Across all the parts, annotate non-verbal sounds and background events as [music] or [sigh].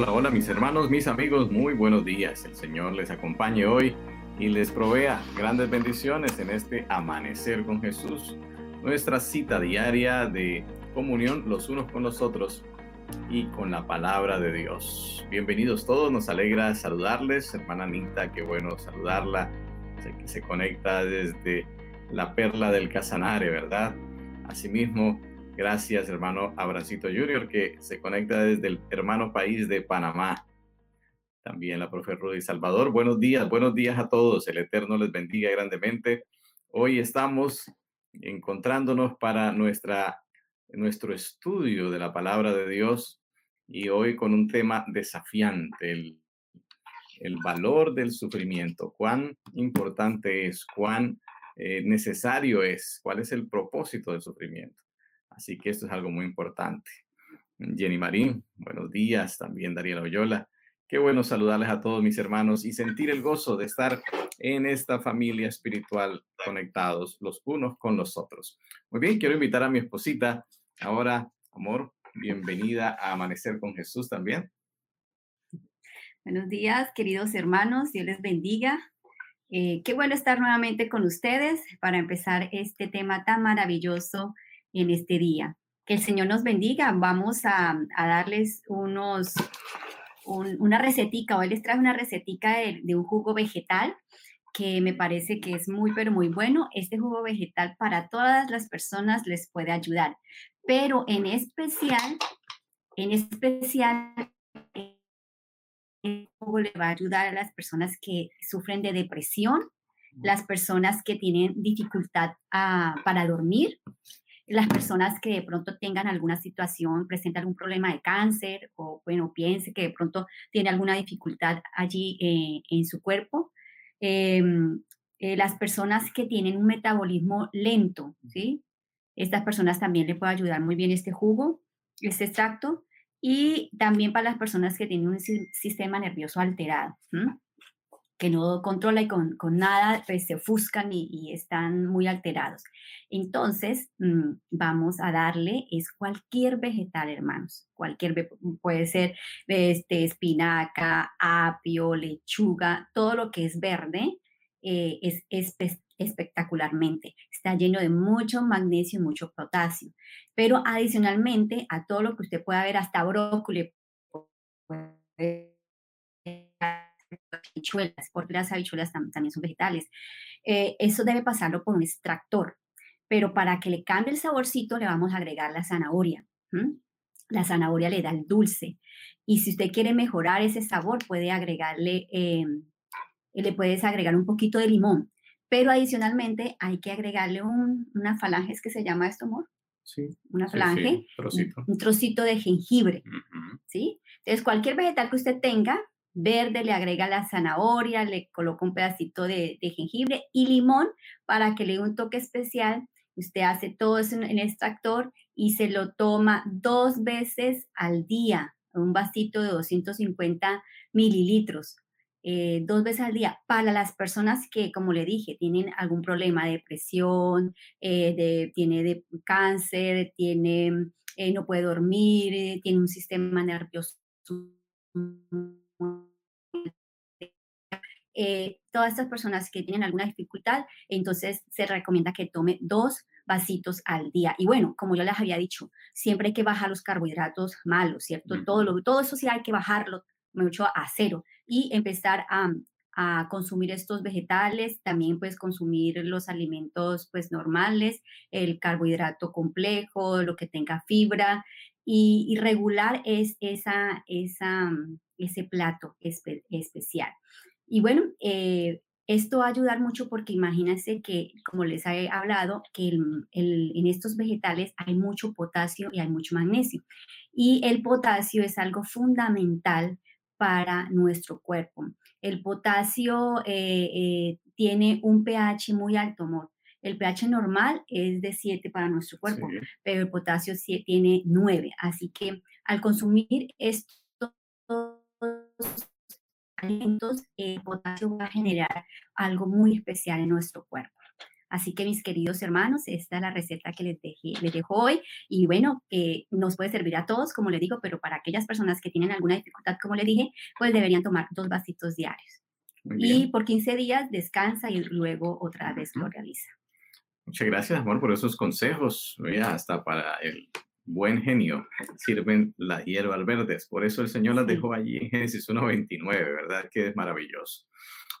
Hola, hola mis hermanos, mis amigos, muy buenos días. El Señor les acompañe hoy y les provea grandes bendiciones en este amanecer con Jesús, nuestra cita diaria de comunión los unos con los otros y con la palabra de Dios. Bienvenidos todos, nos alegra saludarles, hermana Anita, qué bueno saludarla, que se conecta desde la perla del Casanare, ¿verdad? Asimismo, Gracias, hermano Abracito Junior, que se conecta desde el hermano país de Panamá. También la profe Rudy Salvador. Buenos días, buenos días a todos. El Eterno les bendiga grandemente. Hoy estamos encontrándonos para nuestra, nuestro estudio de la palabra de Dios y hoy con un tema desafiante, el, valor del sufrimiento. Cuán importante es, cuán eh, necesario es, cuál es el propósito del sufrimiento. Así que esto es algo muy importante. Jenny Marín, buenos días. También Dariela Oyola. Qué bueno saludarles a todos mis hermanos y sentir el gozo de estar en esta familia espiritual conectados los unos con los otros. Muy bien, quiero invitar a mi esposita. Ahora, amor, bienvenida a Amanecer con Jesús también. Buenos días, queridos hermanos. Dios les bendiga. Eh, qué bueno estar nuevamente con ustedes para empezar este tema tan maravilloso en este día. Que el Señor nos bendiga. Vamos a, darles unos, una recetica. Hoy les traje una recetica de, de un jugo vegetal que me parece que es muy, pero muy bueno. Este jugo vegetal para todas las personas les puede ayudar, pero en especial, en especial, el jugo le va a ayudar a las personas que sufren de depresión, las personas que tienen dificultad ah, para dormir, las personas que de pronto tengan alguna situación, presentan algún problema de cáncer o, bueno, piense que de pronto tiene alguna dificultad allí eh, en su cuerpo. Em, eh, las personas que tienen un metabolismo lento, ¿sí? Estas personas también le puede ayudar muy bien este jugo, este extracto. Y también para las personas que tienen un sistema nervioso alterado que no controla y con, nada, pues se ofuscan y, están muy alterados. Entonces, mm, vamos a darle, es cualquier vegetal, hermanos, cualquier, puede ser este, espinaca, apio, lechuga, todo lo que es verde, eh, es, espectacularmente. Está lleno de mucho magnesio y mucho potasio. Pero adicionalmente a todo lo que usted pueda ver, hasta brócoli, habichuelas, porque las habichuelas también son vegetales. Eh, eso debe pasarlo por un extractor, pero para que le cambie el saborcito le vamos a agregar la zanahoria. La zanahoria le da el dulce. Y si usted quiere mejorar ese sabor, puede agregarle, eh, le puedes agregar un poquito de limón. Pero adicionalmente hay que agregarle una falange, ¿es que se llama esto, amor? Sí. Una falange, Un, trocito de jengibre, ¿sí? Entonces, cualquier vegetal que usted tenga, verde, le agrega la zanahoria, le coloca un pedacito de, jengibre y limón para que le dé un toque especial. Usted hace todo eso en el extractor y se lo toma dos veces al día, un vasito de 250 mililitros, eh, dos veces al día. Para las personas que, como le dije, tienen algún problema de depresión, eh, tiene de cáncer, tiene, eh, no puede dormir, tiene un sistema nervioso eh, todas estas personas que tienen alguna dificultad, entonces se recomienda que tome dos vasitos al día. Y bueno, como yo les había dicho, siempre hay que bajar los carbohidratos malos, ¿cierto? Todo, lo, todo eso sí hay que bajarlo mucho a cero y empezar a, a consumir estos vegetales, también pues consumir los alimentos pues normales, el carbohidrato complejo, lo que tenga fibra y, regular es esa, esa, ese plato especial. Y bueno, eh, esto va a ayudar mucho porque imagínense que, como les he hablado, que en estos vegetales hay mucho potasio y hay mucho magnesio. Y el potasio es algo fundamental para nuestro cuerpo. El potasio eh, eh, tiene un pH muy alto, amor. El pH normal es de 7 para nuestro cuerpo, pero el potasio tiene 9. Así que al consumir estos alimentos, el potasio va a generar algo muy especial en nuestro cuerpo. Así que mis queridos hermanos, esta es la receta que les, dejé, les dejo hoy y bueno, que nos puede servir a todos, como les digo, pero para aquellas personas que tienen alguna dificultad, como les dije, pues deberían tomar dos vasitos diarios. Y por 15 días descansa y luego otra vez lo realiza. Muchas gracias, amor, por esos consejos. hasta para el buen genio sirven las hierbas verdes. Por eso el Señor las dejó allí en Génesis 1.29, ¿verdad? Que es maravilloso.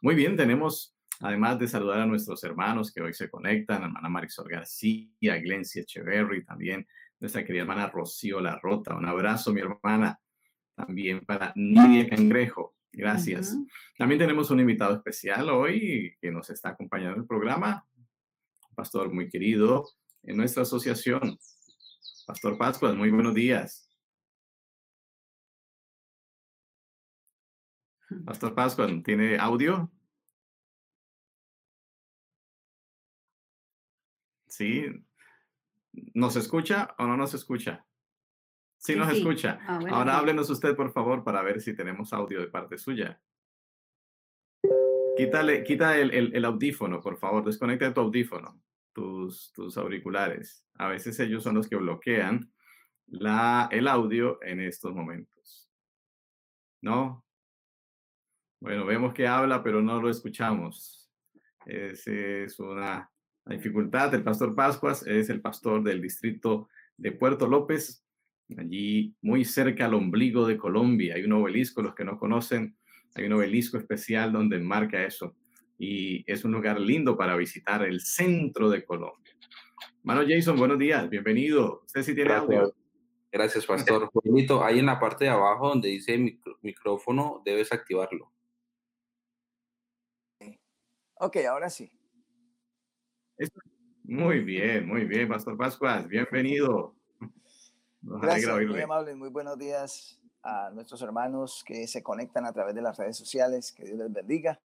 Muy bien, tenemos Además de saludar a nuestros hermanos que hoy se conectan, hermana Marisol García, Glencia Echeverry, también nuestra querida hermana Rocío La Rota. Un abrazo, mi hermana. También para Nidia Cangrejo. Gracias. También tenemos un invitado especial hoy que nos está acompañando en el programa. Un pastor muy querido en nuestra asociación. Pastor Pascuas, muy buenos días. Pastor Pascuas, ¿tiene audio? ¿Sí? ¿Nos escucha o no nos escucha? Sí, nos escucha. Ah, Ahora háblenos usted, por favor, para ver si tenemos audio de parte suya. Quítale, quita el, el, audífono, por favor. Desconecta tu audífono, tus, auriculares. A veces ellos son los que bloquean la, el audio en estos momentos. ¿No? Bueno, vemos que habla, pero no lo escuchamos. Esa es una dificultad. El pastor Pascuas es el pastor del distrito de Puerto López, allí muy cerca al ombligo de Colombia. Hay un obelisco, los que no conocen, hay un obelisco especial donde marca eso. Y es un lugar lindo para visitar el centro de Colombia. Mano Jason, buenos días, bienvenido. Usted sí tiene Gracias. audio. Gracias, pastor. [laughs] Bonito. Ahí en la parte de abajo donde dice micrófono, debes activarlo. Ok, ahora sí. Muy bien, muy bien, Pastor Pascuas, bienvenido. Gracias, muy amable, muy buenos días a nuestros hermanos que se conectan a través de las redes sociales, que Dios les bendiga,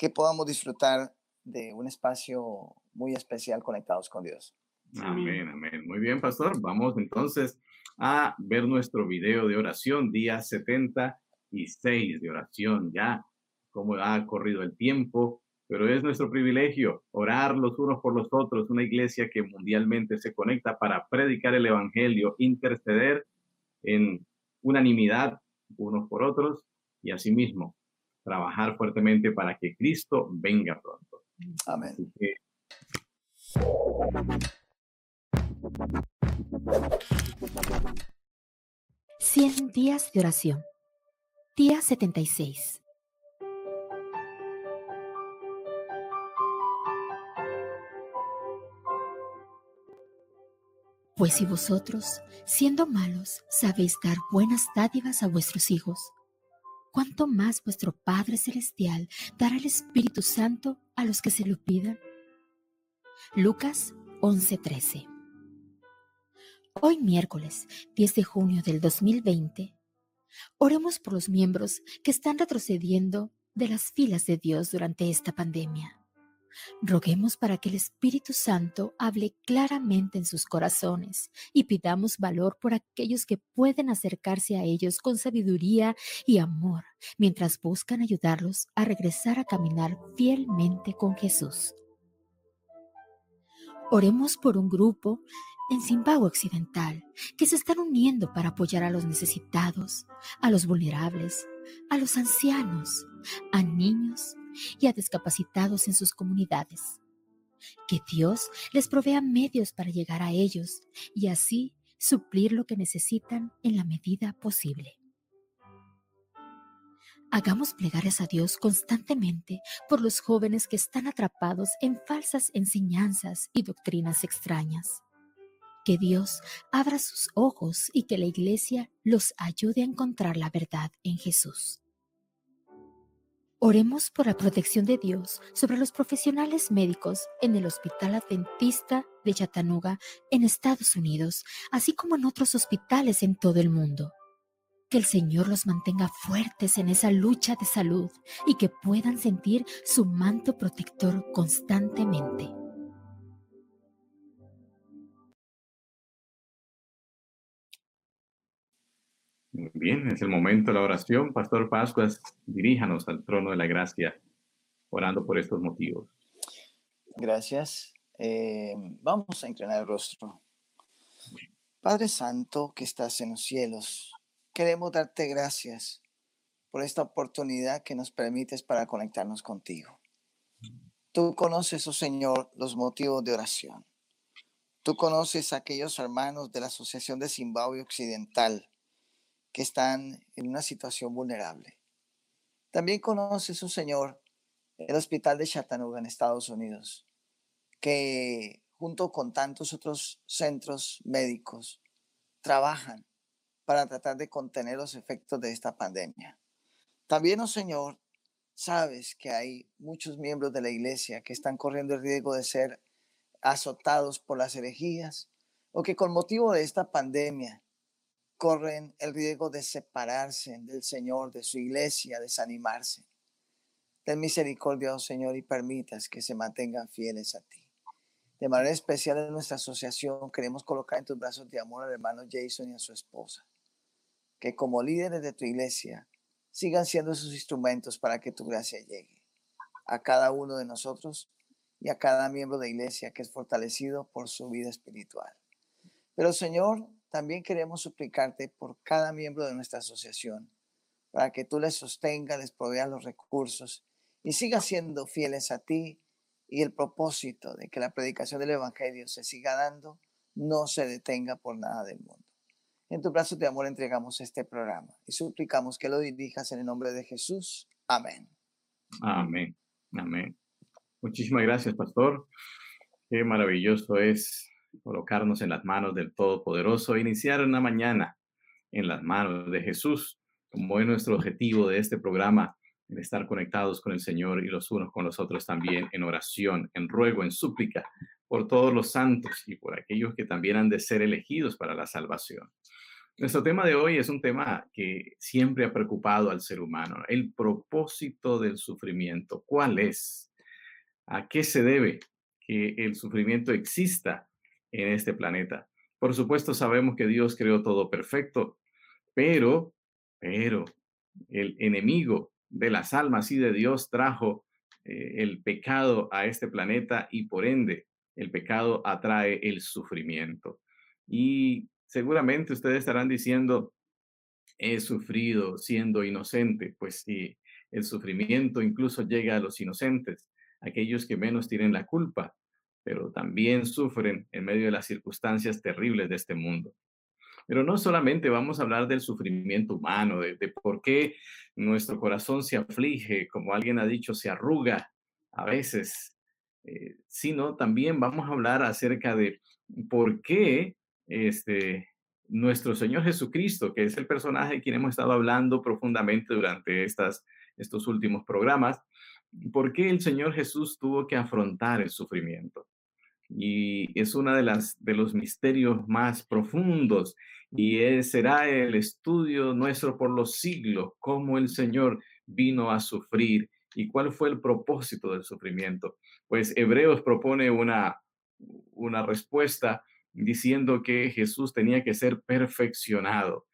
que podamos disfrutar de un espacio muy especial conectados con Dios. Amén, amén. Muy bien, pastor. Vamos entonces a ver nuestro video de oración, día 76 de oración, ya cómo ha corrido el tiempo pero es nuestro privilegio orar los unos por los otros, una iglesia que mundialmente se conecta para predicar el Evangelio, interceder en unanimidad unos por otros y asimismo trabajar fuertemente para que Cristo venga pronto. Amén. Cien días de oración. Día 76. Pues si vosotros, siendo malos, sabéis dar buenas dádivas a vuestros hijos, ¿cuánto más vuestro Padre Celestial dará el Espíritu Santo a los que se lo pidan? Lucas 11:13 Hoy miércoles 10 de junio del 2020, oremos por los miembros que están retrocediendo de las filas de Dios durante esta pandemia. Roguemos para que el Espíritu Santo hable claramente en sus corazones y pidamos valor por aquellos que pueden acercarse a ellos con sabiduría y amor mientras buscan ayudarlos a regresar a caminar fielmente con Jesús. Oremos por un grupo en Zimbabue Occidental que se están uniendo para apoyar a los necesitados, a los vulnerables, a los ancianos, a niños y a discapacitados en sus comunidades. Que Dios les provea medios para llegar a ellos y así suplir lo que necesitan en la medida posible. Hagamos plegarias a Dios constantemente por los jóvenes que están atrapados en falsas enseñanzas y doctrinas extrañas. Que Dios abra sus ojos y que la iglesia los ayude a encontrar la verdad en Jesús. Oremos por la protección de Dios sobre los profesionales médicos en el Hospital Adventista de Chattanooga en Estados Unidos, así como en otros hospitales en todo el mundo. Que el Señor los mantenga fuertes en esa lucha de salud y que puedan sentir su manto protector constantemente. Bien, es el momento de la oración. Pastor Pascuas, diríjanos al trono de la gracia, orando por estos motivos. Gracias. Eh, vamos a inclinar el rostro. Padre Santo que estás en los cielos, queremos darte gracias por esta oportunidad que nos permites para conectarnos contigo. Tú conoces, oh Señor, los motivos de oración. Tú conoces a aquellos hermanos de la Asociación de Zimbabue Occidental que están en una situación vulnerable. También conoces, oh Señor, el Hospital de Chattanooga en Estados Unidos, que junto con tantos otros centros médicos trabajan para tratar de contener los efectos de esta pandemia. También, oh Señor, sabes que hay muchos miembros de la iglesia que están corriendo el riesgo de ser azotados por las herejías o que con motivo de esta pandemia corren el riesgo de separarse del Señor, de su iglesia, desanimarse. Ten misericordia, oh Señor, y permitas que se mantengan fieles a ti. De manera especial en nuestra asociación queremos colocar en tus brazos de amor al hermano Jason y a su esposa, que como líderes de tu iglesia sigan siendo esos instrumentos para que tu gracia llegue a cada uno de nosotros y a cada miembro de iglesia que es fortalecido por su vida espiritual. Pero Señor, también queremos suplicarte por cada miembro de nuestra asociación, para que tú les sostengas, les proveas los recursos y sigas siendo fieles a ti y el propósito de que la predicación del Evangelio se siga dando no se detenga por nada del mundo. En tu brazo de amor entregamos este programa y suplicamos que lo dirijas en el nombre de Jesús. Amén. Amén. Amén. Muchísimas gracias, pastor. Qué maravilloso es colocarnos en las manos del Todopoderoso iniciar una mañana en las manos de Jesús, como es nuestro objetivo de este programa, estar conectados con el Señor y los unos con los otros también en oración, en ruego, en súplica por todos los santos y por aquellos que también han de ser elegidos para la salvación. Nuestro tema de hoy es un tema que siempre ha preocupado al ser humano, el propósito del sufrimiento. ¿Cuál es? ¿A qué se debe que el sufrimiento exista en este planeta? Por supuesto, sabemos que Dios creó todo perfecto, pero, pero, el enemigo de las almas y de Dios trajo eh, el pecado a este planeta y por ende el pecado atrae el sufrimiento. Y seguramente ustedes estarán diciendo, he sufrido siendo inocente, pues sí, el sufrimiento incluso llega a los inocentes, aquellos que menos tienen la culpa, pero también sufren en medio de las circunstancias terribles de este mundo. Pero no solamente vamos a hablar del sufrimiento humano, de, por qué nuestro corazón se aflige, como alguien ha dicho, se arruga a veces, eh, sino también vamos a hablar acerca de por qué este, nuestro Señor Jesucristo, que es el personaje de quien hemos estado hablando profundamente durante estas, estos últimos programas, ¿por qué el Señor Jesús tuvo que afrontar el sufrimiento? Y es uno de, las, de los misterios más profundos y será el estudio nuestro por los siglos, cómo el Señor vino a sufrir y cuál fue el propósito del sufrimiento. Pues Hebreos propone una, una respuesta diciendo que Jesús tenía que ser perfeccionado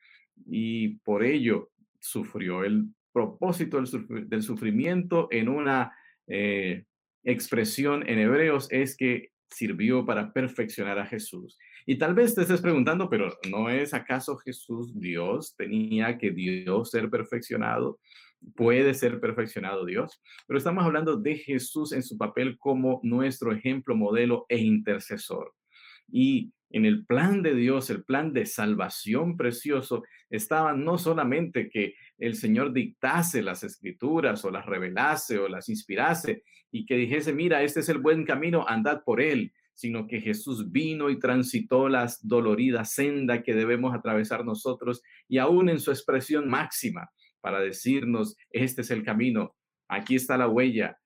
y por ello sufrió. El propósito del, sufrimiento en una eh, expresión en hebreos es que sirvió para perfeccionar a Jesús. Y tal vez te estés preguntando, pero ¿no es acaso Jesús Dios? ¿Tenía que Dios ser perfeccionado? ¿Puede ser perfeccionado Dios? Pero estamos hablando de Jesús en su papel como nuestro ejemplo, modelo e intercesor. Y en el plan de Dios, el plan de salvación precioso, estaba no solamente que el Señor dictase las escrituras o las revelase o las inspirase y que dijese, mira, este es el buen camino, andad por él, sino que Jesús vino y transitó las doloridas senda que debemos atravesar nosotros y aún en su expresión máxima para decirnos, este es el camino, aquí está la huella,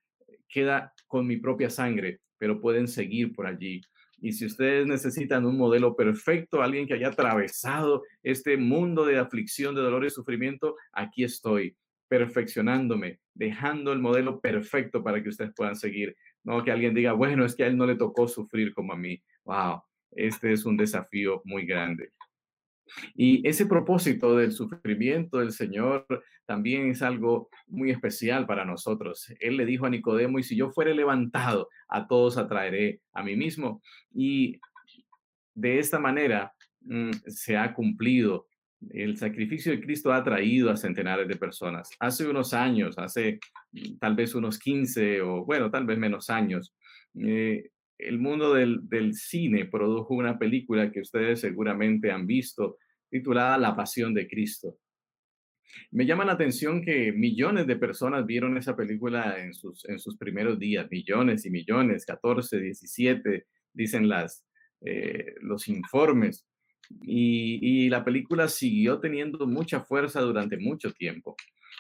queda con mi propia sangre, pero pueden seguir por allí. Y si ustedes necesitan un modelo perfecto, alguien que haya atravesado este mundo de aflicción, de dolor y sufrimiento, aquí estoy, perfeccionándome, dejando el modelo perfecto para que ustedes puedan seguir. No que alguien diga, bueno, es que a él no le tocó sufrir como a mí. Wow, este es un desafío muy grande. Y ese propósito del sufrimiento del Señor también es algo muy especial para nosotros. Él le dijo a Nicodemo, y si yo fuere levantado, a todos atraeré a mí mismo. Y de esta manera mm, se ha cumplido. El sacrificio de Cristo ha traído a centenares de personas. Hace unos años, hace mm, tal vez unos 15 o bueno, tal vez menos años, eh, el mundo del, cine produjo una película que ustedes seguramente han visto, titulada La Pasión de Cristo. Me llama la atención que millones de personas vieron esa película en sus, en sus primeros días, millones y millones, 14, 17, dicen las, eh, los informes. Y, la película siguió teniendo mucha fuerza durante mucho tiempo.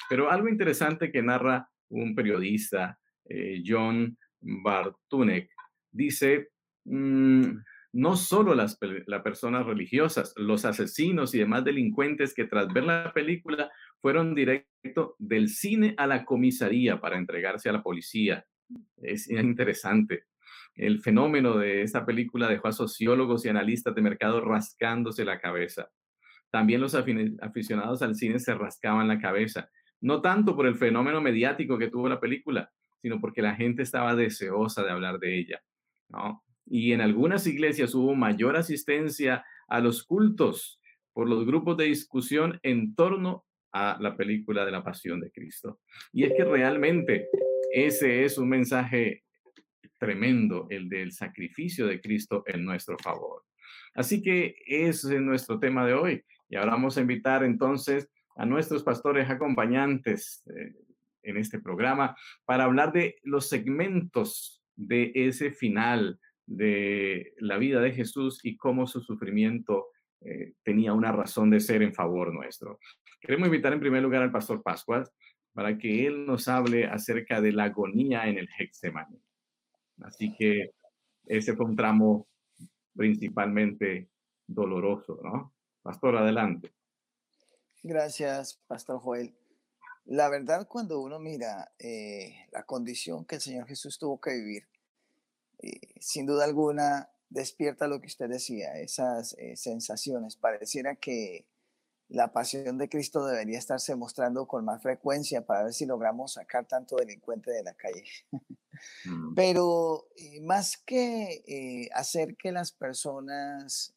Pero algo interesante que narra un periodista, eh, John Bartunek, dice, mm, no solo las, personas religiosas, los asesinos y demás delincuentes que tras ver la película fueron directo del cine a la comisaría para entregarse a la policía. Es interesante. El fenómeno de esta película dejó a sociólogos y analistas de mercado rascándose la cabeza. También los aficionados al cine se rascaban la cabeza, no tanto por el fenómeno mediático que tuvo la película, sino porque la gente estaba deseosa de hablar de ella. Y en algunas iglesias hubo mayor asistencia a los cultos por los grupos de discusión en torno a la película de la Pasión de Cristo. Y es que realmente ese es un mensaje tremendo, el del sacrificio de Cristo en nuestro favor. Así que ese es nuestro tema de hoy. Y ahora vamos a invitar entonces a nuestros pastores acompañantes eh, en este programa para hablar de los segmentos de ese final de la vida de Jesús y cómo su sufrimiento eh, tenía una razón de ser en favor nuestro. Queremos invitar en primer lugar al pastor Pascual para que él nos hable acerca de la agonía en el Hexemaní. Así que ese fue un tramo principalmente doloroso, ¿no? Pastor, adelante. Gracias, Pastor Joel. La verdad, cuando uno mira eh, la condición que el Señor Jesús tuvo que vivir, eh, sin duda alguna despierta lo que usted decía, esas eh, sensaciones. Pareciera que la pasión de Cristo debería estarse mostrando con más frecuencia para ver si logramos sacar tanto delincuente de la calle. Mm. Pero más que hacer que las personas,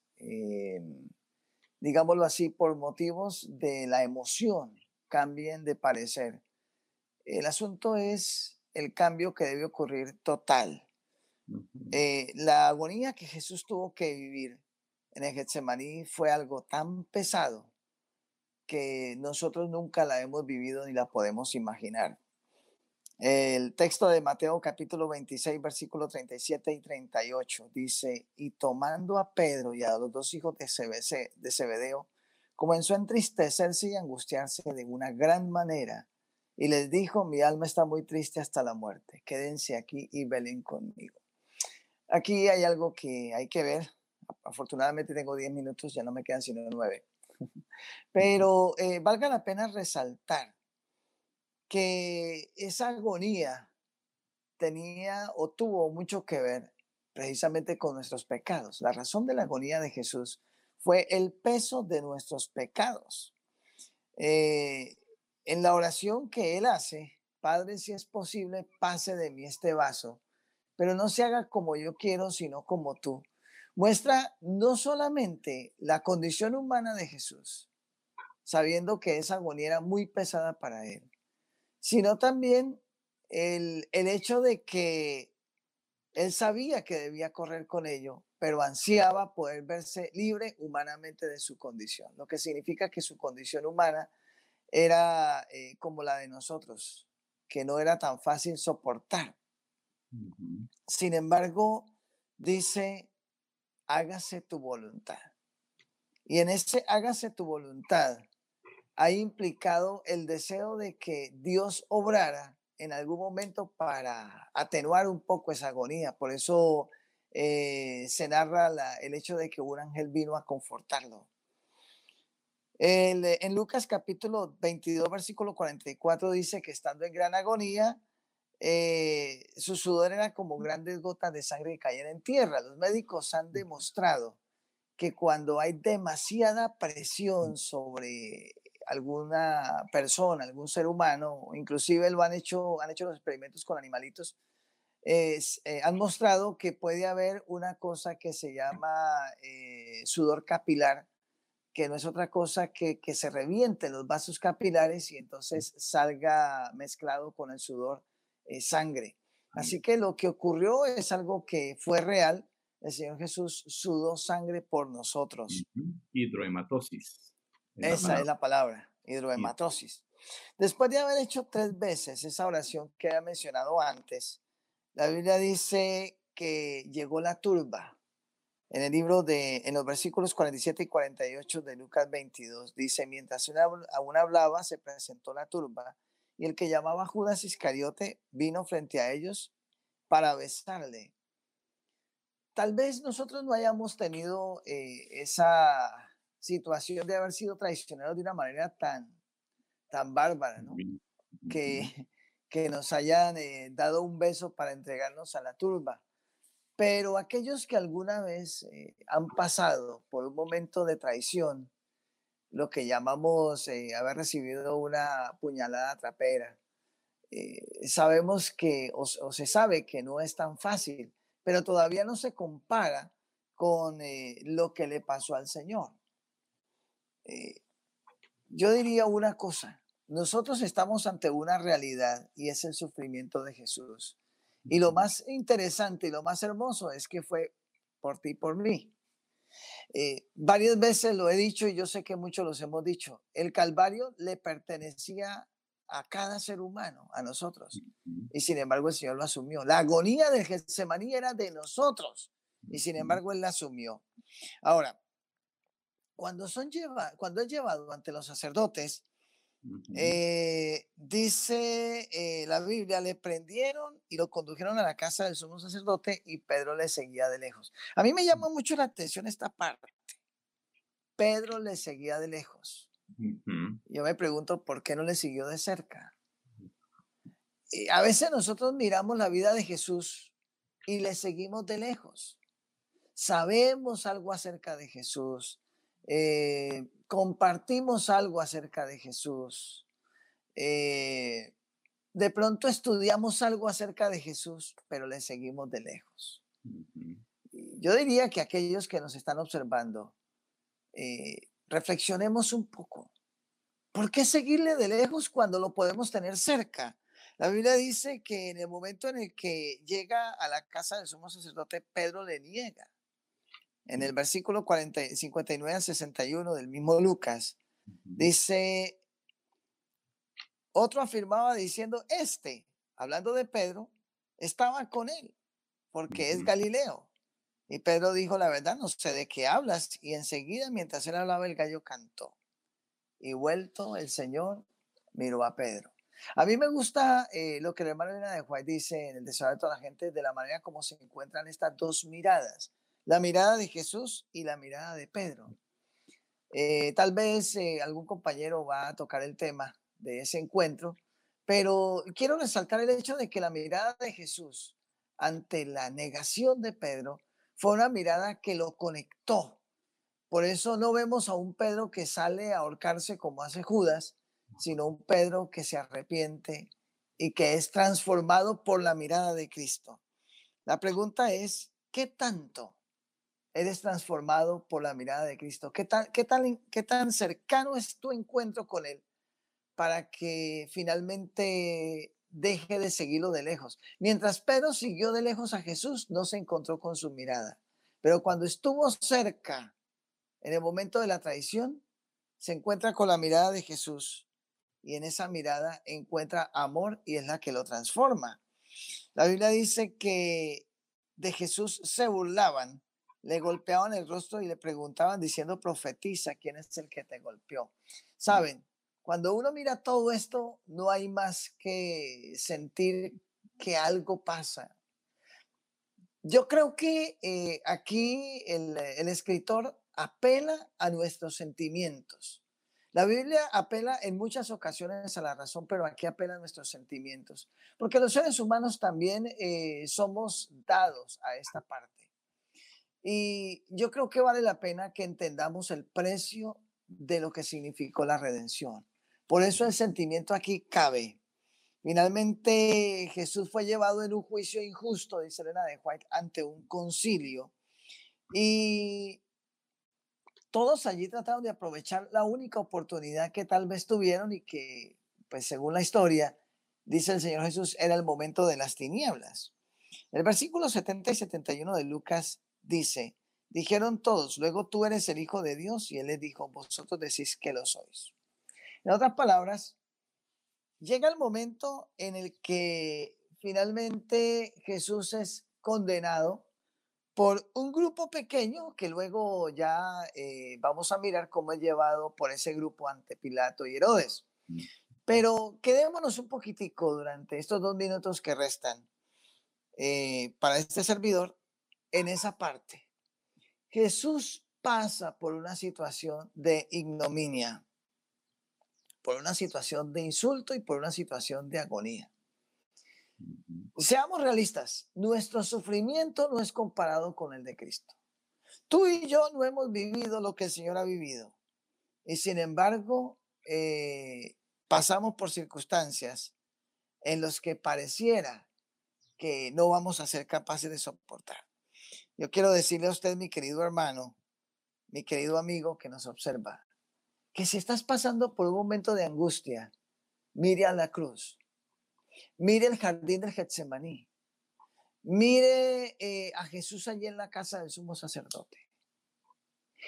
digámoslo así, por motivos de la emoción, cambien de parecer. El asunto es el cambio que debe ocurrir total. Eh, la agonía que Jesús tuvo que vivir en el Getsemaní fue algo tan pesado que nosotros nunca la hemos vivido ni la podemos imaginar. El texto de Mateo capítulo 26, versículo 37 y 38 dice, y tomando a Pedro y a los dos hijos de, de Zebedeo, comenzó a entristecerse y angustiarse de una gran manera y les dijo, mi alma está muy triste hasta la muerte, quédense aquí y velen conmigo. Aquí hay algo que hay que ver. Afortunadamente tengo 10 minutos, ya no me quedan sino 9. [laughs] Pero eh, valga la pena resaltar que esa agonía tenía o tuvo mucho que ver precisamente con nuestros pecados. La razón de la agonía de Jesús fue el peso de nuestros pecados. Eh, en la oración que él hace, Padre, si es posible, pase de mí este vaso, pero no se haga como yo quiero, sino como tú. Muestra no solamente la condición humana de Jesús, sabiendo que esa agonía era muy pesada para él, sino también el, el hecho de que él sabía que debía correr con ello, pero ansiaba poder verse libre humanamente de su condición, lo que significa que su condición humana era eh, como la de nosotros, que no era tan fácil soportar. Sin embargo, dice, hágase tu voluntad. Y en ese hágase tu voluntad ha implicado el deseo de que Dios obrara en algún momento para atenuar un poco esa agonía. Por eso eh, se narra el hecho de que un ángel vino a confortarlo. en Lucas capítulo 22, versículo 44 dice que estando en gran agonía, eh, su sudor era como grandes gotas de sangre que caían en tierra. Los médicos han demostrado que cuando hay demasiada presión sobre alguna persona, algún ser humano, inclusive lo han hecho, han hecho los experimentos con animalitos, es, eh, han mostrado que puede haber una cosa que se llama eh, sudor capilar, que no es otra cosa que que se revienten los vasos capilares y entonces salga mezclado con el sudor eh, sangre. Así que lo que ocurrió es algo que fue real. El Señor Jesús sudó sangre por nosotros. Hidrohematosis. Esa es la palabra, hidrohematosis. Después de haber hecho tres veces esa oración que he mencionado antes, la Biblia dice que llegó la turba. En el libro de, en los versículos 47 y 48 de Lucas 22, dice, mientras aún hablaba, se presentó la turba y el que llamaba Judas Iscariote vino frente a ellos para besarle. Tal vez nosotros no hayamos tenido eh, esa situación de haber sido traicionados de una manera tan, tan bárbara, ¿no? Que, que nos hayan eh, dado un beso para entregarnos a la turba. Pero aquellos que alguna vez eh, han pasado por un momento de traición, lo que llamamos eh, haber recibido una puñalada trapera. Eh, sabemos que, o, se sabe que no es tan fácil, pero todavía no se compara con eh, lo que le pasó al Señor. yo diría una cosa, nosotros estamos ante una realidad y es el sufrimiento de Jesús. Y lo más interesante y lo más hermoso es que fue por ti y por mí. Eh, varias veces lo he dicho y yo sé que muchos los hemos dicho, el Calvario le pertenecía a cada ser humano, a nosotros. Y sin embargo el Señor lo asumió. La agonía del Getsemaní era de nosotros y sin embargo Él la asumió. Ahora, cuando, son lleva, cuando es llevado ante los sacerdotes, eh, dice eh, la Biblia, le prendieron y lo condujeron a la casa del sumo sacerdote y Pedro le seguía de lejos. A mí me llama mucho la atención esta parte. Pedro le seguía de lejos. Yo me pregunto por qué no le siguió de cerca. Y a veces nosotros miramos la vida de Jesús y le seguimos de lejos. Sabemos algo acerca de Jesús. Eh, compartimos algo acerca de Jesús. Eh, de pronto estudiamos algo acerca de Jesús, pero le seguimos de lejos. Yo diría que aquellos que nos están observando, eh, reflexionemos un poco. ¿Por qué seguirle de lejos cuando lo podemos tener cerca? La Biblia dice que en el momento en el que llega a la casa del sumo sacerdote, Pedro le niega. En el versículo 40, 59 al 61 del mismo Lucas, dice, otro afirmaba diciendo, este, hablando de Pedro, estaba con él, porque es Galileo. Y Pedro dijo, la verdad, no sé de qué hablas. Y enseguida, mientras él hablaba, el gallo cantó. Y vuelto el Señor, miró a Pedro. A mí me gusta eh, lo que el hermano Elena de Juárez dice en el deseo de toda la gente, de la manera como se encuentran estas dos miradas la mirada de Jesús y la mirada de Pedro. Eh, tal vez eh, algún compañero va a tocar el tema de ese encuentro, pero quiero resaltar el hecho de que la mirada de Jesús ante la negación de Pedro fue una mirada que lo conectó. Por eso no vemos a un Pedro que sale a ahorcarse como hace Judas, sino un Pedro que se arrepiente y que es transformado por la mirada de Cristo. La pregunta es, ¿qué tanto eres transformado por la mirada de Cristo. ¿Qué tan, qué tan, qué tan cercano es tu encuentro con Él para que finalmente deje de seguirlo de lejos? Mientras Pedro siguió de lejos a Jesús, no se encontró con su mirada. Pero cuando estuvo cerca, en el momento de la traición, se encuentra con la mirada de Jesús y en esa mirada encuentra amor y es la que lo transforma. La Biblia dice que de Jesús se burlaban le golpeaban el rostro y le preguntaban diciendo, profetiza, ¿quién es el que te golpeó? Saben, cuando uno mira todo esto, no hay más que sentir que algo pasa. Yo creo que eh, aquí el, el escritor apela a nuestros sentimientos. La Biblia apela en muchas ocasiones a la razón, pero aquí apela a nuestros sentimientos, porque los seres humanos también eh, somos dados a esta parte. Y yo creo que vale la pena que entendamos el precio de lo que significó la redención. Por eso el sentimiento aquí cabe. Finalmente Jesús fue llevado en un juicio injusto, dice Elena de White, ante un concilio. Y todos allí trataron de aprovechar la única oportunidad que tal vez tuvieron y que, pues según la historia, dice el Señor Jesús, era el momento de las tinieblas. El versículo 70 y 71 de Lucas dice, dijeron todos, luego tú eres el Hijo de Dios y él les dijo, vosotros decís que lo sois. En otras palabras, llega el momento en el que finalmente Jesús es condenado por un grupo pequeño que luego ya eh, vamos a mirar cómo es llevado por ese grupo ante Pilato y Herodes. Mm. Pero quedémonos un poquitico durante estos dos minutos que restan eh, para este servidor en esa parte. Jesús pasa por una situación de ignominia, por una situación de insulto y por una situación de agonía. Seamos realistas, nuestro sufrimiento no es comparado con el de Cristo. Tú y yo no hemos vivido lo que el Señor ha vivido. Y sin embargo, eh, pasamos por circunstancias en las que pareciera que no vamos a ser capaces de soportar. Yo quiero decirle a usted, mi querido hermano, mi querido amigo que nos observa, que si estás pasando por un momento de angustia, mire a la cruz, mire el jardín del Getsemaní, mire eh, a Jesús allí en la casa del sumo sacerdote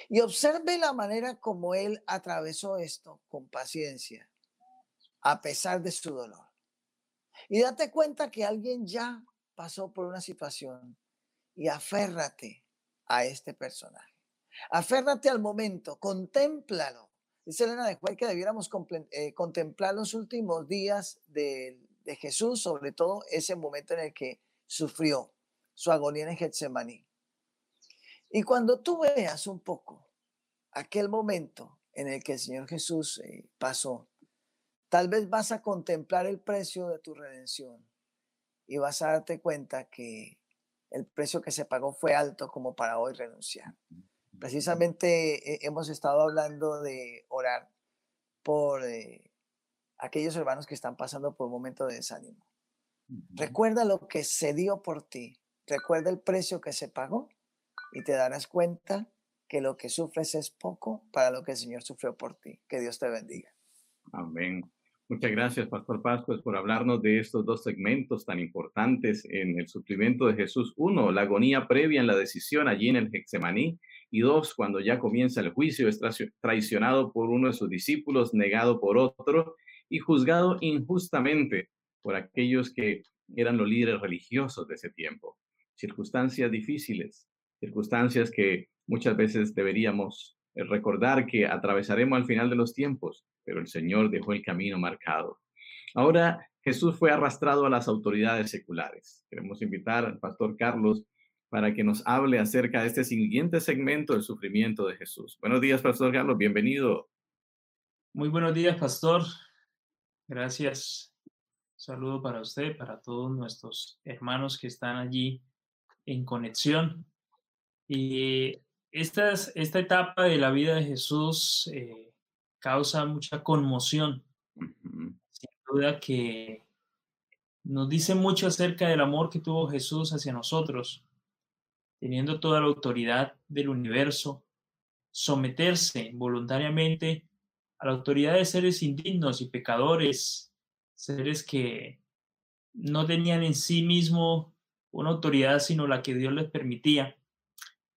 y observe la manera como él atravesó esto con paciencia, a pesar de su dolor. Y date cuenta que alguien ya pasó por una situación y aférrate a este personaje. Aférrate al momento, contémplalo. Dice Elena de Juárez que debiéramos eh, contemplar los últimos días de, de, Jesús, sobre todo ese momento en el que sufrió su agonía en Getsemaní. Y cuando tú veas un poco aquel momento en el que el Señor Jesús eh, pasó, tal vez vas a contemplar el precio de tu redención y vas a darte cuenta que el precio que se pagó fue alto como para hoy renunciar. Precisamente eh, hemos estado hablando de orar por eh, aquellos hermanos que están pasando por un momento de desánimo. Recuerda lo que se dio por ti, recuerda el precio que se pagó y te darás cuenta que lo que sufres es poco para lo que el Señor sufrió por ti. Que Dios te bendiga. Amén. Muchas gracias, Pastor Pascuas, por hablarnos de estos dos segmentos tan importantes en el sufrimiento de Jesús. Uno, la agonía previa en la decisión allí en el Hexemaní. Y dos, cuando ya comienza el juicio, es traicionado por uno de sus discípulos, negado por otro y juzgado injustamente por aquellos que eran los líderes religiosos de ese tiempo. Circunstancias difíciles, circunstancias que muchas veces deberíamos eh, recordar que atravesaremos al final de los tiempos pero el Señor dejó el camino marcado. Ahora Jesús fue arrastrado a las autoridades seculares. Queremos invitar al pastor Carlos para que nos hable acerca de este siguiente segmento del sufrimiento de Jesús. Buenos días, pastor Carlos, bienvenido. Muy buenos días, pastor. Gracias. saludo para usted, para todos nuestros hermanos que están allí en conexión. Y esta, esta etapa de la vida de Jesús eh, causa mucha conmoción. Sin duda que nos dice mucho acerca del amor que tuvo Jesús hacia nosotros, teniendo toda la autoridad del universo, someterse voluntariamente a la autoridad de seres indignos y pecadores, seres que no tenían en sí mismo una autoridad sino la que Dios les permitía.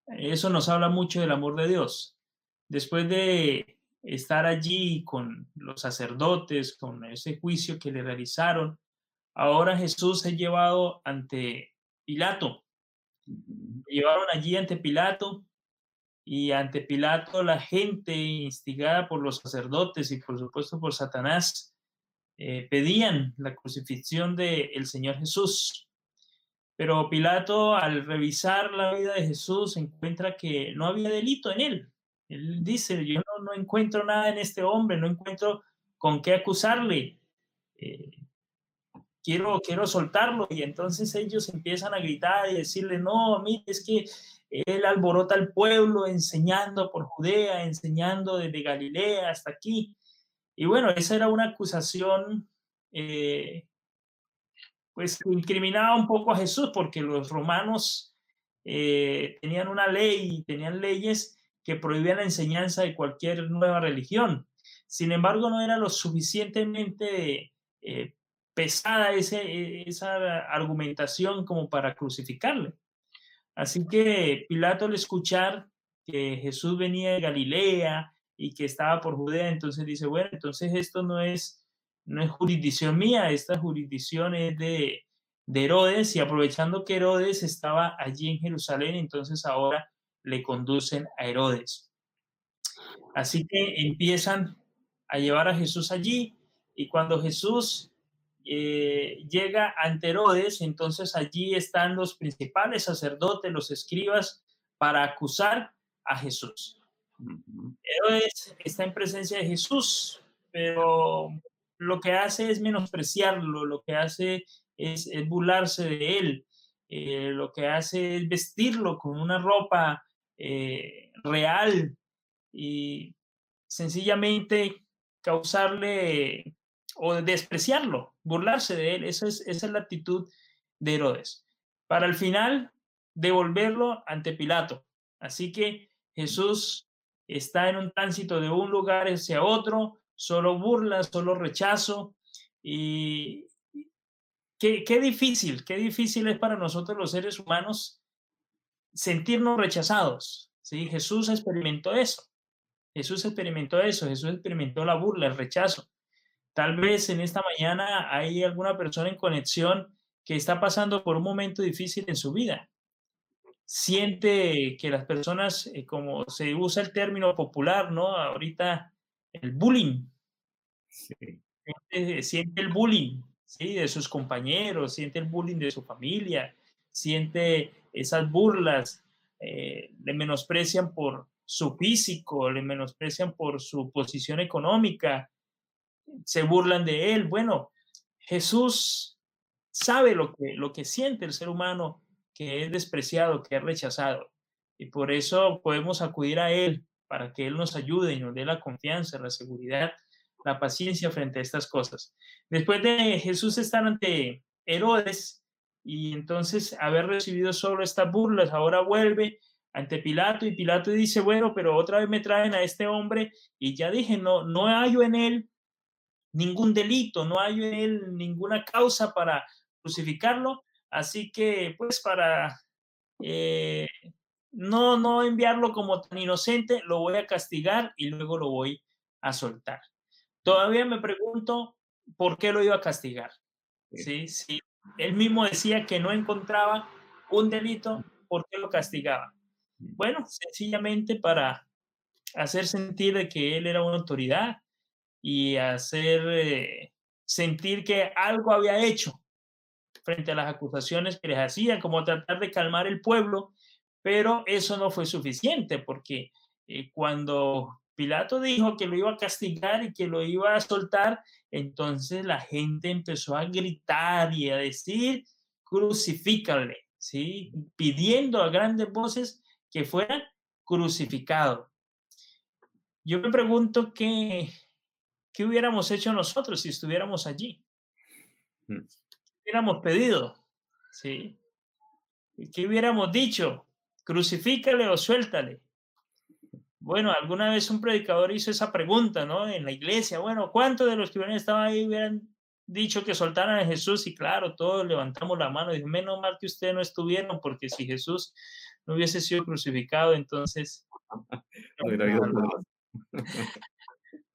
Eso nos habla mucho del amor de Dios. Después de estar allí con los sacerdotes, con ese juicio que le realizaron. Ahora Jesús es llevado ante Pilato. llevaron allí ante Pilato y ante Pilato la gente instigada por los sacerdotes y por supuesto por Satanás eh, pedían la crucifixión del el Señor Jesús. Pero Pilato al revisar la vida de Jesús encuentra que no había delito en él. Él dice, yo no, encuentro nada en este hombre, no encuentro con qué acusarle. Eh, quiero, quiero soltarlo. Y entonces ellos empiezan a gritar y decirle, no, mire, es que él alborota al pueblo enseñando por Judea, enseñando desde Galilea hasta aquí. Y bueno, esa era una acusación, eh, pues incriminaba un poco a Jesús porque los romanos eh, tenían una ley, tenían leyes que prohibían la enseñanza de cualquier nueva religión. Sin embargo, no era lo suficientemente eh, pesada ese, esa argumentación como para crucificarle. Así que Pilato al escuchar que Jesús venía de Galilea y que estaba por Judea, entonces dice, bueno, entonces esto no es, no es jurisdicción mía, esta jurisdicción es de, de Herodes y aprovechando que Herodes estaba allí en Jerusalén, entonces ahora le conducen a Herodes. Así que empiezan a llevar a Jesús allí y cuando Jesús eh, llega ante Herodes, entonces allí están los principales sacerdotes, los escribas, para acusar a Jesús. Herodes está en presencia de Jesús, pero lo que hace es menospreciarlo, lo que hace es, burlarse de él, eh, lo que hace es vestirlo con una ropa eh, real y sencillamente causarle o despreciarlo, burlarse de él. Esa es, esa es la actitud de Herodes. Para el final, devolverlo ante Pilato. Así que Jesús está en un tránsito de un lugar hacia otro, solo burla, solo rechazo. Y qué, qué difícil, qué difícil es para nosotros los seres humanos sentirnos rechazados. ¿sí? Jesús experimentó eso. Jesús experimentó eso, Jesús experimentó la burla, el rechazo. Tal vez en esta mañana hay alguna persona en conexión que está pasando por un momento difícil en su vida. Siente que las personas, eh, como se usa el término popular, ¿no? Ahorita el bullying. Siente, el bullying, ¿sí? De sus compañeros, siente el bullying de su familia, siente esas burlas, eh, le menosprecian por su físico, le menosprecian por su posición económica, se burlan de él. Bueno, Jesús sabe lo que, lo que siente el ser humano que es despreciado, que es rechazado. Y por eso podemos acudir a Él para que Él nos ayude y nos dé la confianza, la seguridad, la paciencia frente a estas cosas. Después de Jesús estar ante Herodes y entonces haber recibido solo estas burlas, ahora vuelve ante Pilato y Pilato dice, bueno, pero otra vez me traen a este hombre y ya dije, no, no hallo en él ningún delito, no hay en él ninguna causa para crucificarlo, así que pues para eh, no, no enviarlo como tan inocente, lo voy a castigar y luego lo voy a soltar. Todavía me pregunto por qué lo iba a castigar. Sí, sí. Él mismo decía que no encontraba un delito, ¿por qué lo castigaba? Bueno, sencillamente para hacer sentir de que él era una autoridad, y hacer eh, sentir que algo había hecho frente a las acusaciones que les hacían, como tratar de calmar el pueblo, pero eso no fue suficiente porque eh, cuando Pilato dijo que lo iba a castigar y que lo iba a soltar, entonces la gente empezó a gritar y a decir, crucifícale, ¿sí? Pidiendo a grandes voces que fuera crucificado. Yo me pregunto qué, ¿Qué hubiéramos hecho nosotros si estuviéramos allí? Mm. ¿Qué hubiéramos pedido? ¿Sí? ¿Qué hubiéramos dicho? Crucifícale o suéltale. Bueno, alguna vez un predicador hizo esa pregunta, ¿no? En la iglesia, bueno, ¿cuántos de los que hubieran estado ahí hubieran dicho que soltaran a Jesús? Y claro, todos levantamos la mano y menos mal que ustedes no estuvieron, porque si Jesús no hubiese sido crucificado, entonces... [laughs] [laughs] [laughs]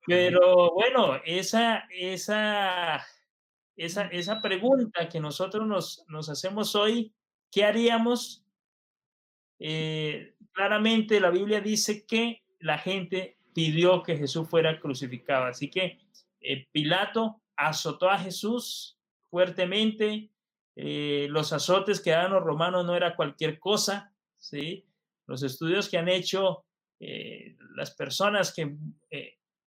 Pero bueno, esa, esa, esa, esa pregunta que nosotros nos, nos hacemos hoy, ¿qué haríamos? Eh, claramente la Biblia dice que la gente pidió que Jesús fuera crucificado. Así que eh, Pilato azotó a Jesús fuertemente. Eh, los azotes que daban los romanos no era cualquier cosa. ¿sí? Los estudios que han hecho las personas que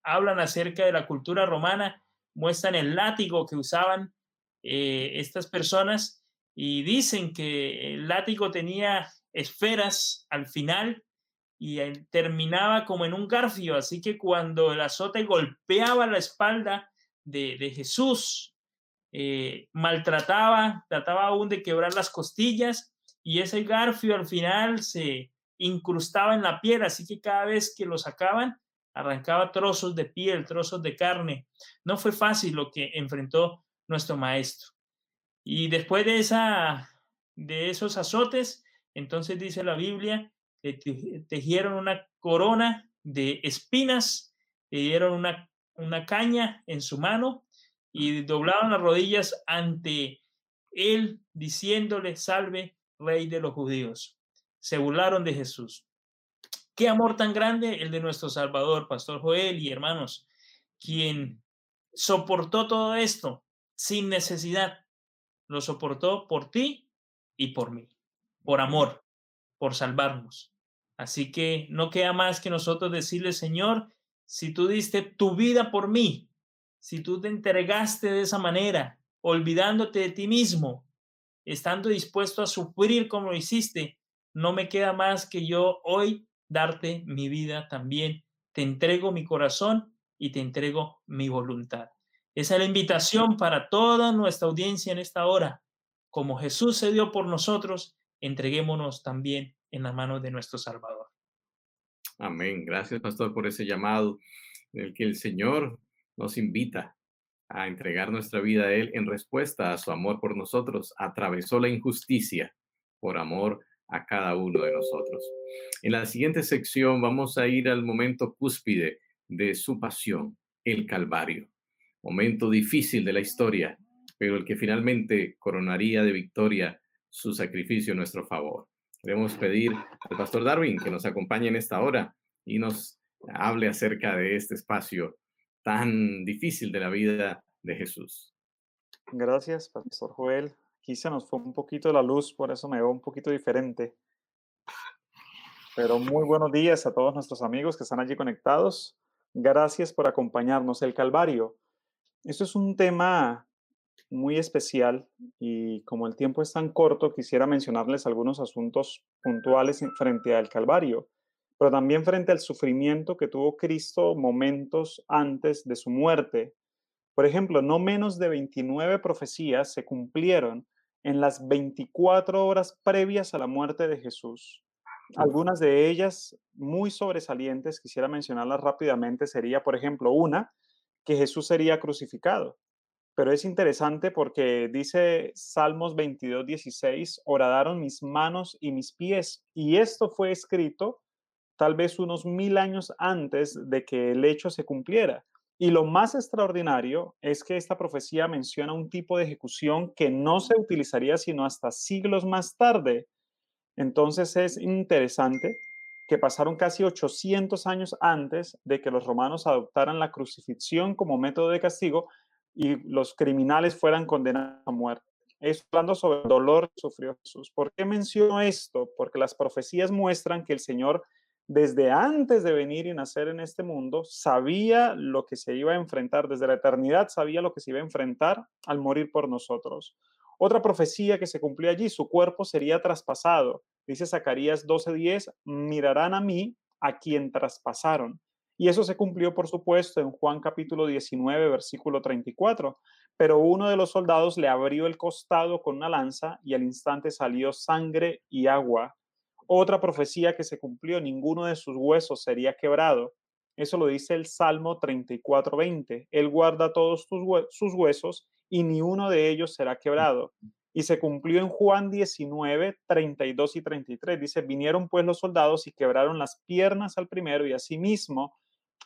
hablan acerca de la cultura romana, muestran el látigo que usaban eh, estas personas y dicen que el látigo tenía esferas al final y terminaba como en un garfio, así que cuando el azote golpeaba la espalda de, Jesús, eh, maltrataba, trataba aún de quebrar las costillas y ese garfio al final se incrustaba en la piel, así que cada vez que lo sacaban, arrancaba trozos de piel, trozos de carne. No fue fácil lo que enfrentó nuestro maestro. Y después de, esa, de esos azotes, entonces dice la Biblia tejieron una corona de espinas, le dieron una, una caña en su mano y doblaron las rodillas ante él, diciéndole, salve, rey de los judíos. Se burlaron de Jesús. Qué amor tan grande el de nuestro Salvador, Pastor Joel y hermanos, quien soportó todo esto sin necesidad. Lo soportó por ti y por mí, por amor, por salvarnos. Así que no queda más que nosotros decirle, Señor, si tú diste tu vida por mí, si tú te entregaste de esa manera, olvidándote de ti mismo, estando dispuesto a sufrir como lo hiciste, no me queda más que yo hoy darte mi vida también. Te entrego mi corazón y te entrego mi voluntad. Esa es la invitación para toda nuestra audiencia en esta hora. Como Jesús se dio por nosotros, entreguémonos también en la mano de nuestro Salvador. Amén. Gracias, pastor, por ese llamado en el que el Señor nos invita a entregar nuestra vida a Él en respuesta a su amor por nosotros. Atravesó la injusticia por amor a cada uno de nosotros. En la siguiente sección vamos a ir al momento cúspide de su pasión, el Calvario. Momento difícil de la historia, pero el que finalmente coronaría de victoria su sacrificio en nuestro favor. Queremos pedir al pastor Darwin que nos acompañe en esta hora y nos hable acerca de este espacio tan difícil de la vida de Jesús. Gracias, pastor Joel. Aquí se nos fue un poquito la luz, por eso me veo un poquito diferente. Pero muy buenos días a todos nuestros amigos que están allí conectados. Gracias por acompañarnos. El Calvario. Esto es un tema muy especial y como el tiempo es tan corto, quisiera mencionarles algunos asuntos puntuales frente al Calvario, pero también frente al sufrimiento que tuvo Cristo momentos antes de su muerte. Por ejemplo, no menos de 29 profecías se cumplieron en las 24 horas previas a la muerte de Jesús. Algunas de ellas muy sobresalientes, quisiera mencionarlas rápidamente, sería, por ejemplo, una, que Jesús sería crucificado. Pero es interesante porque dice Salmos 22, 16, horadaron mis manos y mis pies. Y esto fue escrito tal vez unos mil años antes de que el hecho se cumpliera. Y lo más extraordinario es que esta profecía menciona un tipo de ejecución que no se utilizaría sino hasta siglos más tarde. Entonces es interesante que pasaron casi 800 años antes de que los romanos adoptaran la crucifixión como método de castigo y los criminales fueran condenados a muerte. Es hablando sobre el dolor que sufrió Jesús. ¿Por qué menciono esto? Porque las profecías muestran que el Señor, desde antes de venir y nacer en este mundo, sabía lo que se iba a enfrentar, desde la eternidad sabía lo que se iba a enfrentar al morir por nosotros. Otra profecía que se cumplió allí, su cuerpo sería traspasado. Dice Zacarías 12:10, mirarán a mí, a quien traspasaron. Y eso se cumplió, por supuesto, en Juan capítulo 19, versículo 34. Pero uno de los soldados le abrió el costado con una lanza y al instante salió sangre y agua. Otra profecía que se cumplió, ninguno de sus huesos sería quebrado. Eso lo dice el Salmo 34, 20. Él guarda todos sus huesos y ni uno de ellos será quebrado. Y se cumplió en Juan 19, 32 y 33. Dice, vinieron pues los soldados y quebraron las piernas al primero y asimismo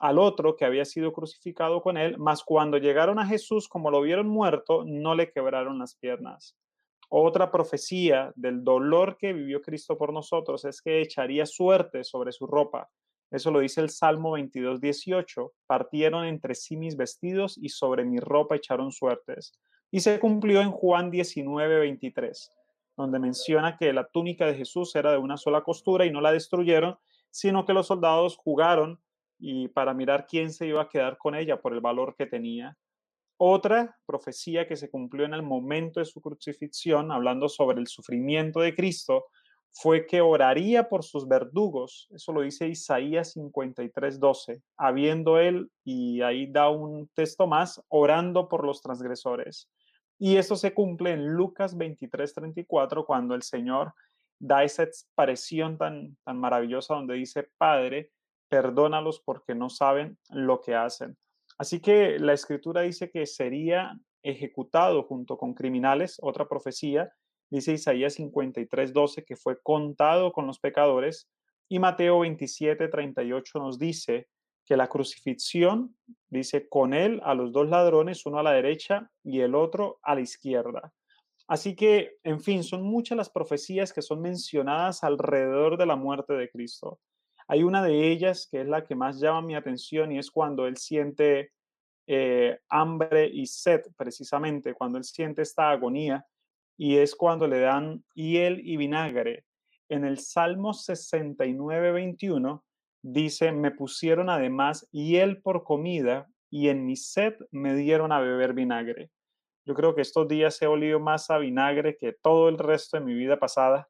al otro que había sido crucificado con él, mas cuando llegaron a Jesús, como lo vieron muerto, no le quebraron las piernas. Otra profecía del dolor que vivió Cristo por nosotros es que echaría suerte sobre su ropa. Eso lo dice el Salmo 22, 18. Partieron entre sí mis vestidos y sobre mi ropa echaron suertes. Y se cumplió en Juan 19, 23, donde menciona que la túnica de Jesús era de una sola costura y no la destruyeron, sino que los soldados jugaron y para mirar quién se iba a quedar con ella por el valor que tenía. Otra profecía que se cumplió en el momento de su crucifixión, hablando sobre el sufrimiento de Cristo, fue que oraría por sus verdugos. Eso lo dice Isaías 53, 12. Habiendo él, y ahí da un texto más, orando por los transgresores. Y eso se cumple en Lucas 23, 34, cuando el Señor da esa expresión tan, tan maravillosa donde dice, Padre, perdónalos porque no saben lo que hacen. Así que la escritura dice que sería ejecutado junto con criminales, otra profecía, dice Isaías 53, 12, que fue contado con los pecadores, y Mateo 27, 38 nos dice que la crucifixión, dice, con él a los dos ladrones, uno a la derecha y el otro a la izquierda. Así que, en fin, son muchas las profecías que son mencionadas alrededor de la muerte de Cristo. Hay una de ellas que es la que más llama mi atención y es cuando él siente eh, hambre y sed, precisamente, cuando él siente esta agonía y es cuando le dan hiel y vinagre. En el Salmo 69, 21 dice, me pusieron además hiel por comida y en mi sed me dieron a beber vinagre. Yo creo que estos días he olido más a vinagre que todo el resto de mi vida pasada,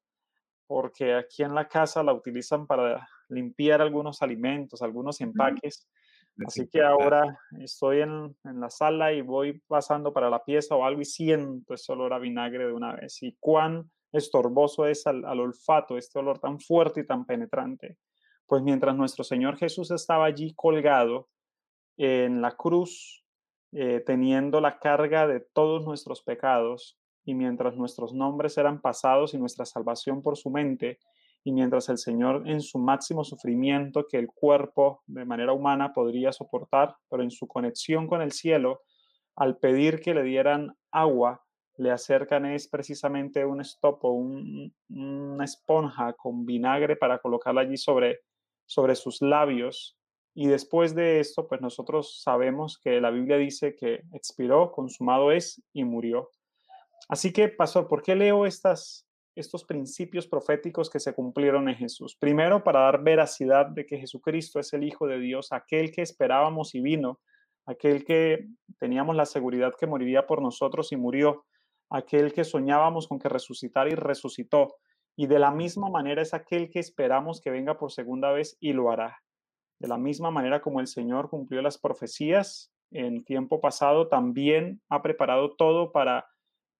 porque aquí en la casa la utilizan para limpiar algunos alimentos, algunos empaques. Así que ahora estoy en, la sala y voy pasando para la pieza o algo y siento ese olor a vinagre de una vez. Y cuán estorboso es al, olfato este olor tan fuerte y tan penetrante. Pues mientras nuestro Señor Jesús estaba allí colgado en la cruz, eh, teniendo la carga de todos nuestros pecados, y mientras nuestros nombres eran pasados y nuestra salvación por su mente, y mientras el Señor en su máximo sufrimiento que el cuerpo de manera humana podría soportar, pero en su conexión con el cielo, al pedir que le dieran agua, le acercan es precisamente un estopo, una esponja con vinagre para colocarla allí sobre, sobre sus labios. Y después de esto, pues nosotros sabemos que la Biblia dice que expiró, consumado es y murió. Así que, Pastor, ¿por qué leo estas, estos principios proféticos que se cumplieron en Jesús. Primero, para dar veracidad de que Jesucristo es el Hijo de Dios, aquel que esperábamos y vino, aquel que teníamos la seguridad que moriría por nosotros y murió, aquel que soñábamos con que resucitara y resucitó. Y de la misma manera es aquel que esperamos que venga por segunda vez y lo hará. De la misma manera como el Señor cumplió las profecías en tiempo pasado, también ha preparado todo para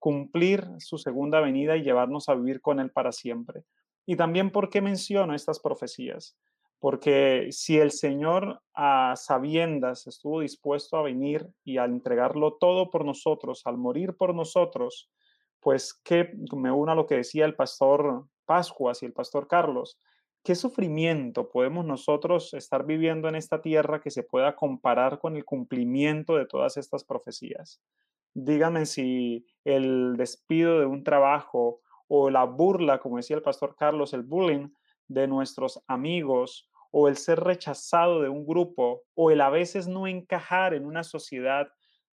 cumplir su segunda venida y llevarnos a vivir con Él para siempre. Y también, ¿por qué menciono estas profecías? Porque si el Señor a sabiendas estuvo dispuesto a venir y a entregarlo todo por nosotros, al morir por nosotros, pues que me uno a lo que decía el pastor Pascuas y el pastor Carlos, ¿qué sufrimiento podemos nosotros estar viviendo en esta tierra que se pueda comparar con el cumplimiento de todas estas profecías? Díganme si el despido de un trabajo o la burla, como decía el pastor Carlos, el bullying de nuestros amigos o el ser rechazado de un grupo o el a veces no encajar en una sociedad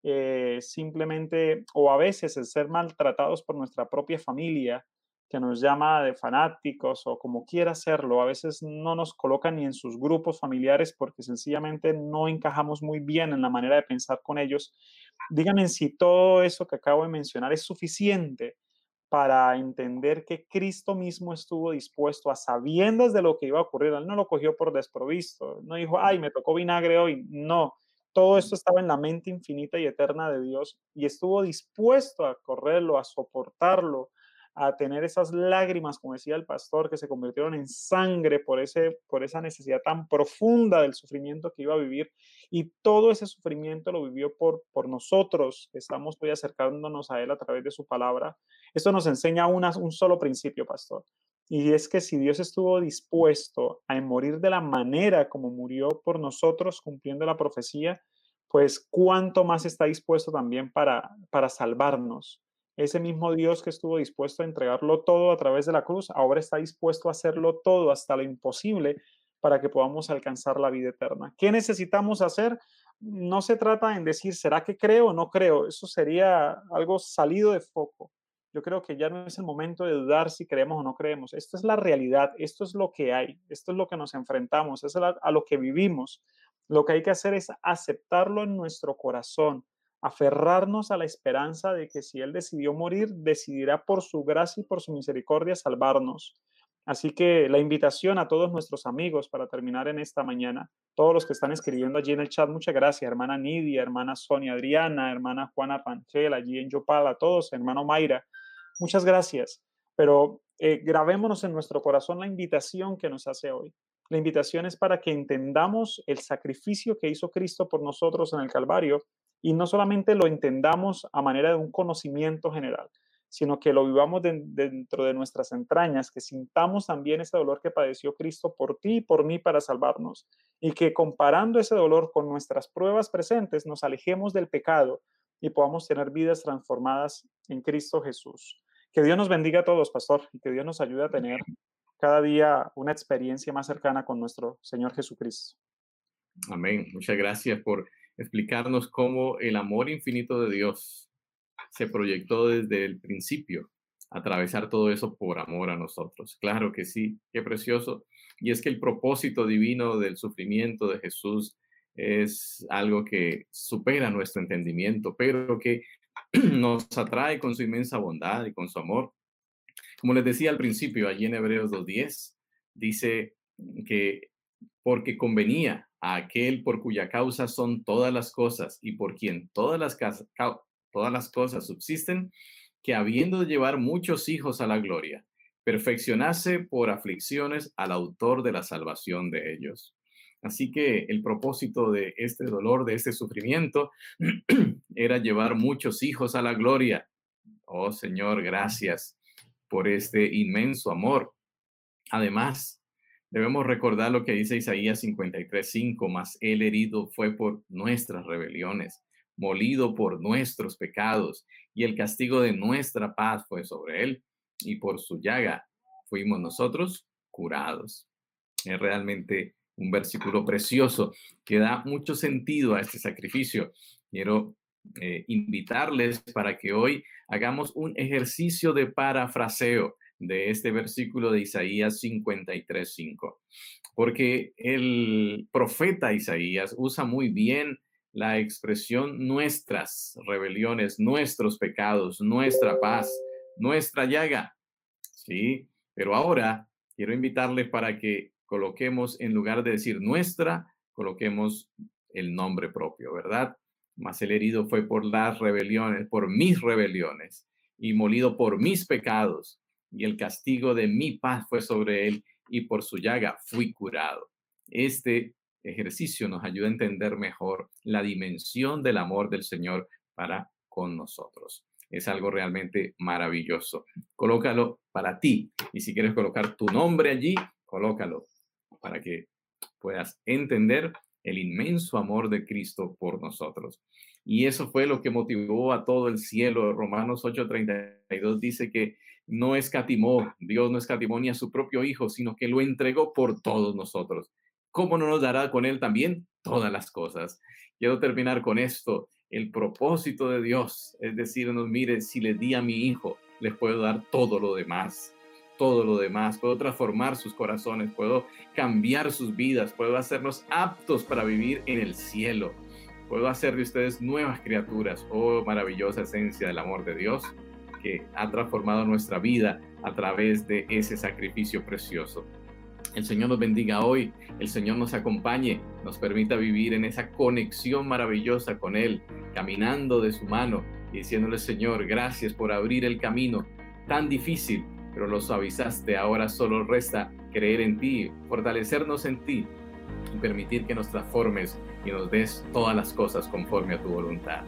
eh, simplemente o a veces el ser maltratados por nuestra propia familia que nos llama de fanáticos o como quiera hacerlo, a veces no nos colocan ni en sus grupos familiares porque sencillamente no encajamos muy bien en la manera de pensar con ellos. Díganme si todo eso que acabo de mencionar es suficiente para entender que Cristo mismo estuvo dispuesto a sabiendas de lo que iba a ocurrir. Él no lo cogió por desprovisto, no dijo, ay, me tocó vinagre hoy. No, todo esto estaba en la mente infinita y eterna de Dios y estuvo dispuesto a correrlo, a soportarlo, a tener esas lágrimas, como decía el pastor, que se convirtieron en sangre por, ese, por esa necesidad tan profunda del sufrimiento que iba a vivir. Y todo ese sufrimiento lo vivió por, por nosotros, que estamos hoy acercándonos a Él a través de su palabra. Esto nos enseña una, un solo principio, pastor. Y es que si Dios estuvo dispuesto a morir de la manera como murió por nosotros, cumpliendo la profecía, pues cuánto más está dispuesto también para, para salvarnos ese mismo Dios que estuvo dispuesto a entregarlo todo a través de la cruz, ahora está dispuesto a hacerlo todo hasta lo imposible para que podamos alcanzar la vida eterna. ¿Qué necesitamos hacer? No se trata en decir, ¿será que creo o no creo? Eso sería algo salido de foco. Yo creo que ya no es el momento de dudar si creemos o no creemos. Esto es la realidad, esto es lo que hay, esto es lo que nos enfrentamos, es a lo que vivimos. Lo que hay que hacer es aceptarlo en nuestro corazón, aferrarnos a la esperanza de que si Él decidió morir, decidirá por su gracia y por su misericordia salvarnos. Así que la invitación a todos nuestros amigos para terminar en esta mañana, todos los que están escribiendo allí en el chat, muchas gracias, hermana Nidia, hermana Sonia Adriana, hermana Juana Panchel, allí en Yopala, todos, hermano Mayra, muchas gracias. Pero eh, grabémonos en nuestro corazón la invitación que nos hace hoy. La invitación es para que entendamos el sacrificio que hizo Cristo por nosotros en el Calvario y no solamente lo entendamos a manera de un conocimiento general, sino que lo vivamos dentro de nuestras entrañas, que sintamos también ese dolor que padeció Cristo por ti y por mí para salvarnos, y que comparando ese dolor con nuestras pruebas presentes, nos alejemos del pecado y podamos tener vidas transformadas en Cristo Jesús. Que Dios nos bendiga a todos, pastor, y que Dios nos ayude a tener cada día una experiencia más cercana con nuestro Señor Jesucristo. Amén. Muchas gracias por explicarnos cómo el amor infinito de Dios se proyectó desde el principio, atravesar todo eso por amor a nosotros. Claro que sí, qué precioso. Y es que el propósito divino del sufrimiento de Jesús es algo que supera nuestro entendimiento, pero que [clears throat] nos atrae con su inmensa bondad y con su amor. Como les decía al principio, allí en Hebreos 2.10, dice que porque convenía a aquel por cuya causa son todas las cosas y por quien todas las, todas las cosas subsisten, que habiendo de llevar muchos hijos a la gloria, perfeccionase por aflicciones al autor de la salvación de ellos. Así que el propósito de este dolor, de este sufrimiento, [clears throat] era llevar muchos hijos a la gloria. Oh Señor, gracias por este inmenso amor. Además, debemos recordar lo que dice Isaías 53:5, más el herido fue por nuestras rebeliones, molido por nuestros pecados, y el castigo de nuestra paz fue sobre él, y por su llaga fuimos nosotros curados. Es realmente un versículo precioso que da mucho sentido a este sacrificio. Quiero eh, invitarles para que hoy hagamos un ejercicio de parafraseo de este versículo de Isaías 53.5, porque el profeta Isaías usa muy bien la expresión nuestras rebeliones, nuestros pecados, nuestra paz, nuestra llaga. Sí, pero ahora quiero invitarle para que coloquemos, en lugar de decir nuestra, coloquemos el nombre propio, ¿verdad? Mas el herido fue por las rebeliones, por mis rebeliones, y molido por mis pecados, y el castigo de mi paz fue sobre él, y por su llaga fui curado. Este ejercicio nos ayuda a entender mejor la dimensión del amor del Señor para con nosotros. Es algo realmente maravilloso. Colócalo para ti y si quieres colocar tu nombre allí, colócalo para que puedas entender el inmenso amor de Cristo por nosotros. Y eso fue lo que motivó a todo el cielo. Romanos 8:32 dice que no escatimó, Dios no escatimó ni a su propio Hijo, sino que lo entregó por todos nosotros. ¿cómo no nos dará con Él también todas las cosas? Quiero terminar con esto. El propósito de Dios es decirnos, mire, si le di a mi hijo, les puedo dar todo lo demás, todo lo demás. Puedo transformar sus corazones, puedo cambiar sus vidas, puedo hacernos aptos para vivir en el cielo. Puedo hacer de ustedes nuevas criaturas. Oh, maravillosa esencia del amor de Dios que ha transformado nuestra vida a través de ese sacrificio precioso. El Señor nos bendiga hoy, el Señor nos acompañe, nos permita vivir en esa conexión maravillosa con Él, caminando de su mano y diciéndole, Señor, gracias por abrir el camino tan difícil, pero lo suavizaste. Ahora solo resta creer en ti, fortalecernos en ti y permitir que nos transformes y nos des todas las cosas conforme a tu voluntad.